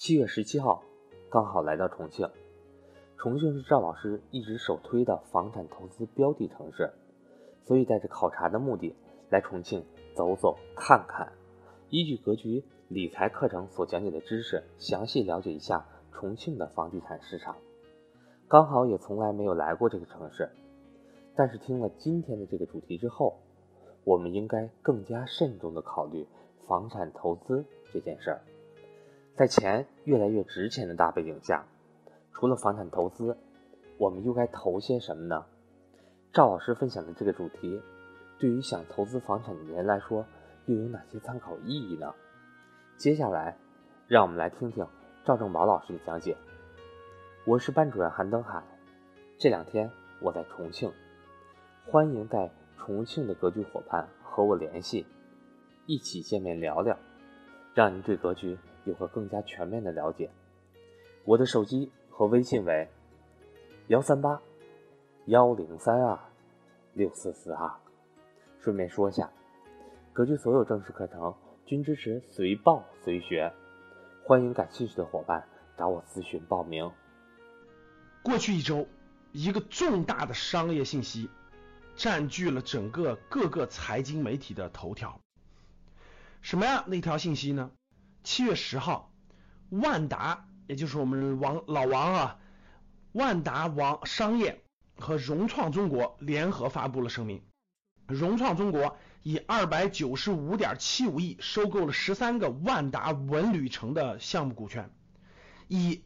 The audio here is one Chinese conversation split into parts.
七月十七号，刚好来到重庆。重庆是赵老师一直首推的房产投资标的城市，所以带着考察的目的来重庆走走看看，依据格局理财课程所讲解的知识，详细了解一下重庆的房地产市场。刚好也从来没有来过这个城市，但是听了今天的这个主题之后，我们应该更加慎重的考虑房产投资这件事儿。在钱越来越值钱的大背景下，除了房产投资，我们又该投些什么呢？赵老师分享的这个主题，对于想投资房产的人来说，又有哪些参考意义呢？接下来，让我们来听听赵正宝老师的讲解。我是班主任韩登海，这两天我在重庆，欢迎在重庆的格局伙伴和我联系，一起见面聊聊，让您对格局。有个更加全面的了解。我的手机和微信为幺三八幺零三二六四四二。顺便说下，格局所有正式课程均支持随报随学，欢迎感兴趣的伙伴找我咨询报名。过去一周，一个重大的商业信息占据了整个各个财经媒体的头条。什么呀？那条信息呢？七月十号，万达，也就是我们王老王啊，万达王商业和融创中国联合发布了声明。融创中国以二百九十五点七五亿收购了十三个万达文旅城的项目股权，以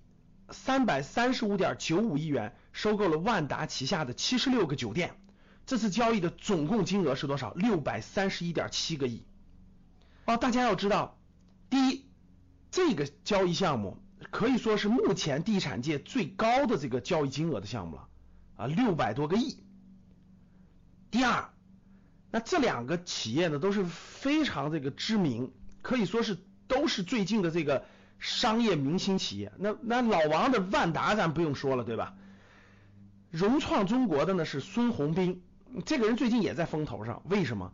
三百三十五点九五亿元收购了万达旗下的七十六个酒店。这次交易的总共金额是多少？六百三十一点七个亿。哦，大家要知道。第一，这个交易项目可以说是目前地产界最高的这个交易金额的项目了，啊，六百多个亿。第二，那这两个企业呢都是非常这个知名，可以说是都是最近的这个商业明星企业。那那老王的万达咱不用说了，对吧？融创中国的呢是孙宏斌，这个人最近也在风头上，为什么？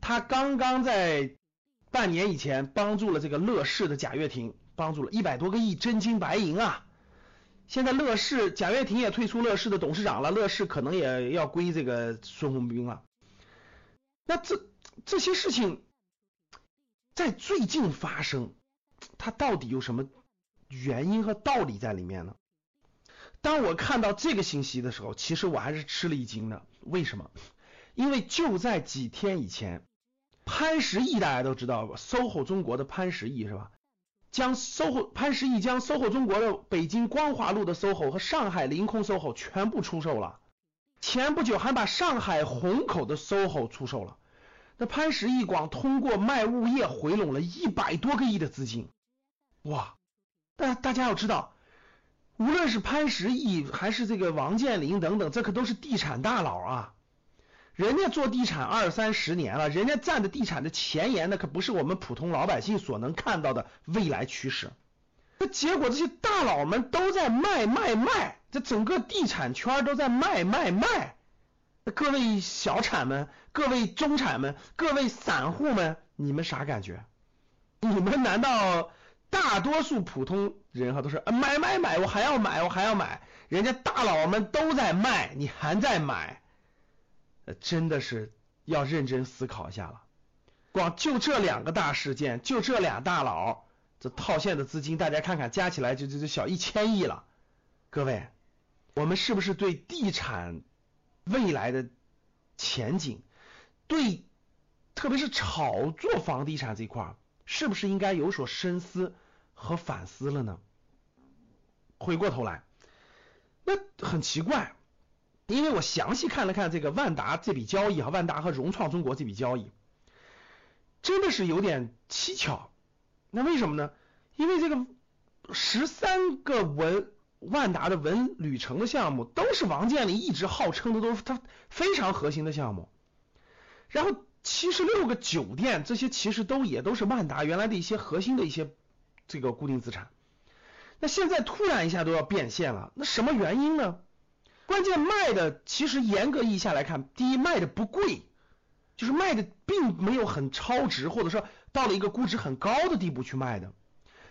他刚刚在。半年以前帮助了这个乐视的贾跃亭，帮助了一百多个亿真金白银啊！现在乐视贾跃亭也退出乐视的董事长了，乐视可能也要归这个孙宏斌了。那这这些事情在最近发生，它到底有什么原因和道理在里面呢？当我看到这个信息的时候，其实我还是吃了一惊的。为什么？因为就在几天以前。潘石屹大家都知道吧？SOHO 中国的潘石屹是吧？将 SOHO 潘石屹将 SOHO 中国的北京光华路的 SOHO 和上海凌空 SOHO 全部出售了。前不久还把上海虹口的 SOHO 出售了。那潘石屹广通过卖物业回笼了一百多个亿的资金，哇！但大家要知道，无论是潘石屹还是这个王健林等等，这可都是地产大佬啊。人家做地产二三十年了，人家站的地产的前沿，那可不是我们普通老百姓所能看到的未来趋势。那结果这些大佬们都在卖卖卖，这整个地产圈都在卖卖卖。那各位小产们、各位中产们、各位散户们，你们啥感觉？你们难道大多数普通人哈都是买买买，我还要买，我还要买。人家大佬们都在卖，你还在买？真的是要认真思考一下了。光就这两个大事件，就这俩大佬，这套现的资金，大家看看，加起来就就就小一千亿了。各位，我们是不是对地产未来的前景，对特别是炒作房地产这一块，是不是应该有所深思和反思了呢？回过头来，那很奇怪。因为我详细看了看这个万达这笔交易哈，万达和融创中国这笔交易，真的是有点蹊跷。那为什么呢？因为这个十三个文万达的文旅城的项目，都是王健林一直号称的都是他非常核心的项目。然后七十六个酒店，这些其实都也都是万达原来的一些核心的一些这个固定资产。那现在突然一下都要变现了，那什么原因呢？关键卖的其实严格意义下来看，第一卖的不贵，就是卖的并没有很超值，或者说到了一个估值很高的地步去卖的。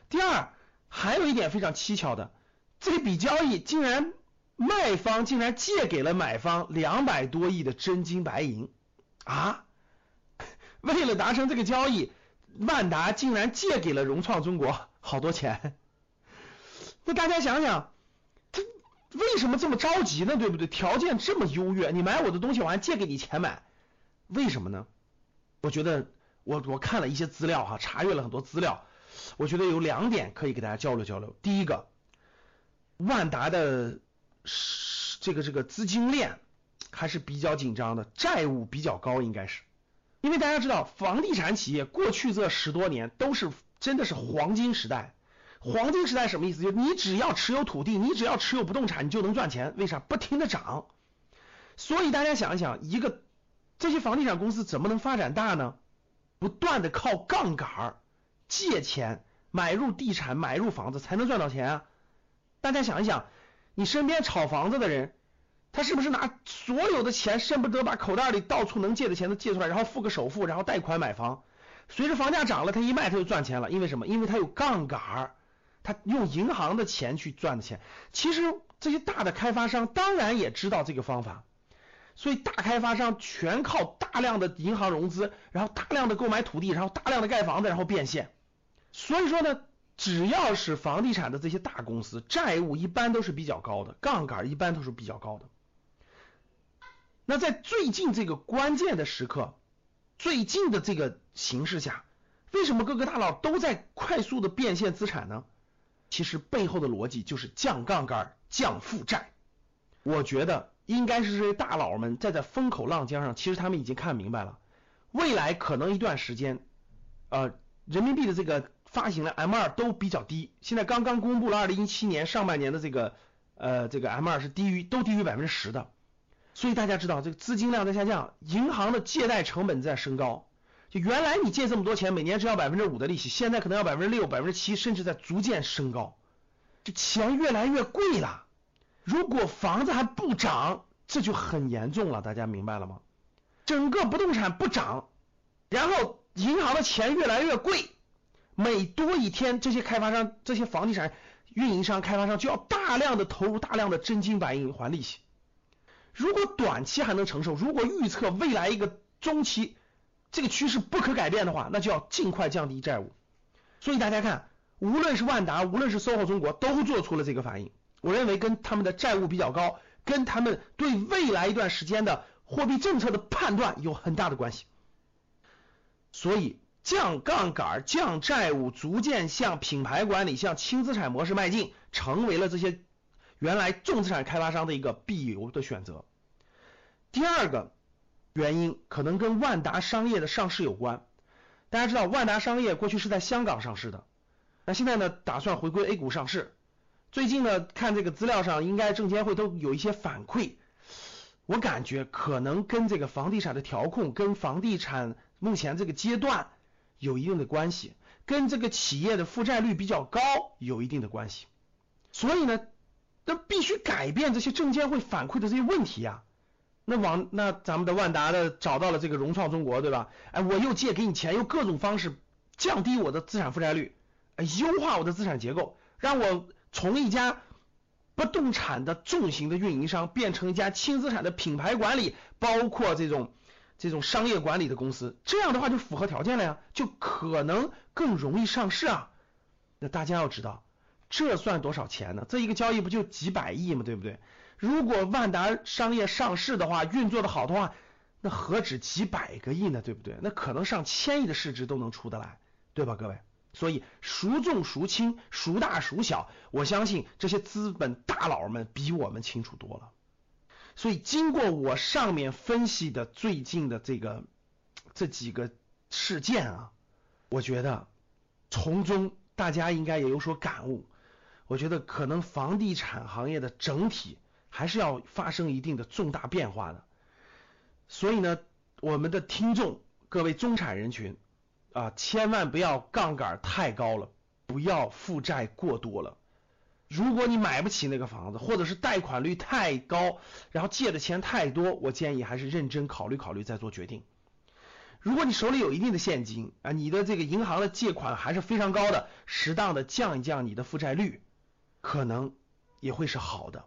第二，还有一点非常蹊跷的，这笔交易竟然卖方竟然借给了买方两百多亿的真金白银啊！为了达成这个交易，万达竟然借给了融创中国好多钱。那大家想想，为什么这么着急呢？对不对？条件这么优越，你买我的东西，我还借给你钱买，为什么呢？我觉得我我看了一些资料哈，查阅了很多资料，我觉得有两点可以给大家交流交流。第一个，万达的这个这个资金链还是比较紧张的，债务比较高，应该是。因为大家知道，房地产企业过去这十多年都是真的是黄金时代。黄金时代什么意思？就你只要持有土地，你只要持有不动产，你就能赚钱。为啥？不停的涨。所以大家想一想，一个这些房地产公司怎么能发展大呢？不断的靠杠杆儿借钱买入地产，买入房子才能赚到钱啊！大家想一想，你身边炒房子的人。他是不是拿所有的钱，恨不得把口袋里到处能借的钱都借出来，然后付个首付，然后贷款买房？随着房价涨了，他一卖他就赚钱了。因为什么？因为他有杠杆儿，他用银行的钱去赚的钱。其实这些大的开发商当然也知道这个方法，所以大开发商全靠大量的银行融资，然后大量的购买土地，然后大量的盖房子，然后变现。所以说呢。只要是房地产的这些大公司，债务一般都是比较高的，杠杆一般都是比较高的。那在最近这个关键的时刻，最近的这个形势下，为什么各个大佬都在快速的变现资产呢？其实背后的逻辑就是降杠杆、降负债。我觉得应该是这些大佬们站在风口浪尖上，其实他们已经看明白了，未来可能一段时间，呃，人民币的这个。发行的 M 二都比较低，现在刚刚公布了二零一七年上半年的这个呃这个 M 二是低于都低于百分之十的，所以大家知道这个资金量在下降，银行的借贷成本在升高，就原来你借这么多钱，每年只要百分之五的利息，现在可能要百分之六、百分之七，甚至在逐渐升高，这钱越来越贵了。如果房子还不涨，这就很严重了，大家明白了吗？整个不动产不涨，然后银行的钱越来越贵。每多一天，这些开发商、这些房地产运营商、开发商就要大量的投入大量的真金白银还利息。如果短期还能承受，如果预测未来一个中期这个趋势不可改变的话，那就要尽快降低债务。所以大家看，无论是万达，无论是 SOHO 中国，都做出了这个反应。我认为跟他们的债务比较高，跟他们对未来一段时间的货币政策的判断有很大的关系。所以。降杠杆、降债务，逐渐向品牌管理、向轻资产模式迈进，成为了这些原来重资产开发商的一个必由的选择。第二个原因可能跟万达商业的上市有关。大家知道，万达商业过去是在香港上市的，那现在呢，打算回归 A 股上市。最近呢，看这个资料上，应该证监会都有一些反馈，我感觉可能跟这个房地产的调控，跟房地产目前这个阶段。有一定的关系，跟这个企业的负债率比较高有一定的关系，所以呢，那必须改变这些证监会反馈的这些问题呀。那往那咱们的万达的找到了这个融创中国，对吧？哎，我又借给你钱，用各种方式降低我的资产负债率，哎，优化我的资产结构，让我从一家不动产的重型的运营商变成一家轻资产的品牌管理，包括这种。这种商业管理的公司，这样的话就符合条件了呀，就可能更容易上市啊。那大家要知道，这算多少钱呢？这一个交易不就几百亿吗？对不对？如果万达商业上市的话，运作的好的话，那何止几百个亿呢？对不对？那可能上千亿的市值都能出得来，对吧，各位？所以孰重孰轻，孰大孰小，我相信这些资本大佬们比我们清楚多了。所以，经过我上面分析的最近的这个这几个事件啊，我觉得从中大家应该也有所感悟。我觉得可能房地产行业的整体还是要发生一定的重大变化的。所以呢，我们的听众各位中产人群啊，千万不要杠杆太高了，不要负债过多了。如果你买不起那个房子，或者是贷款率太高，然后借的钱太多，我建议还是认真考虑考虑再做决定。如果你手里有一定的现金啊，你的这个银行的借款还是非常高的，适当的降一降你的负债率，可能也会是好的。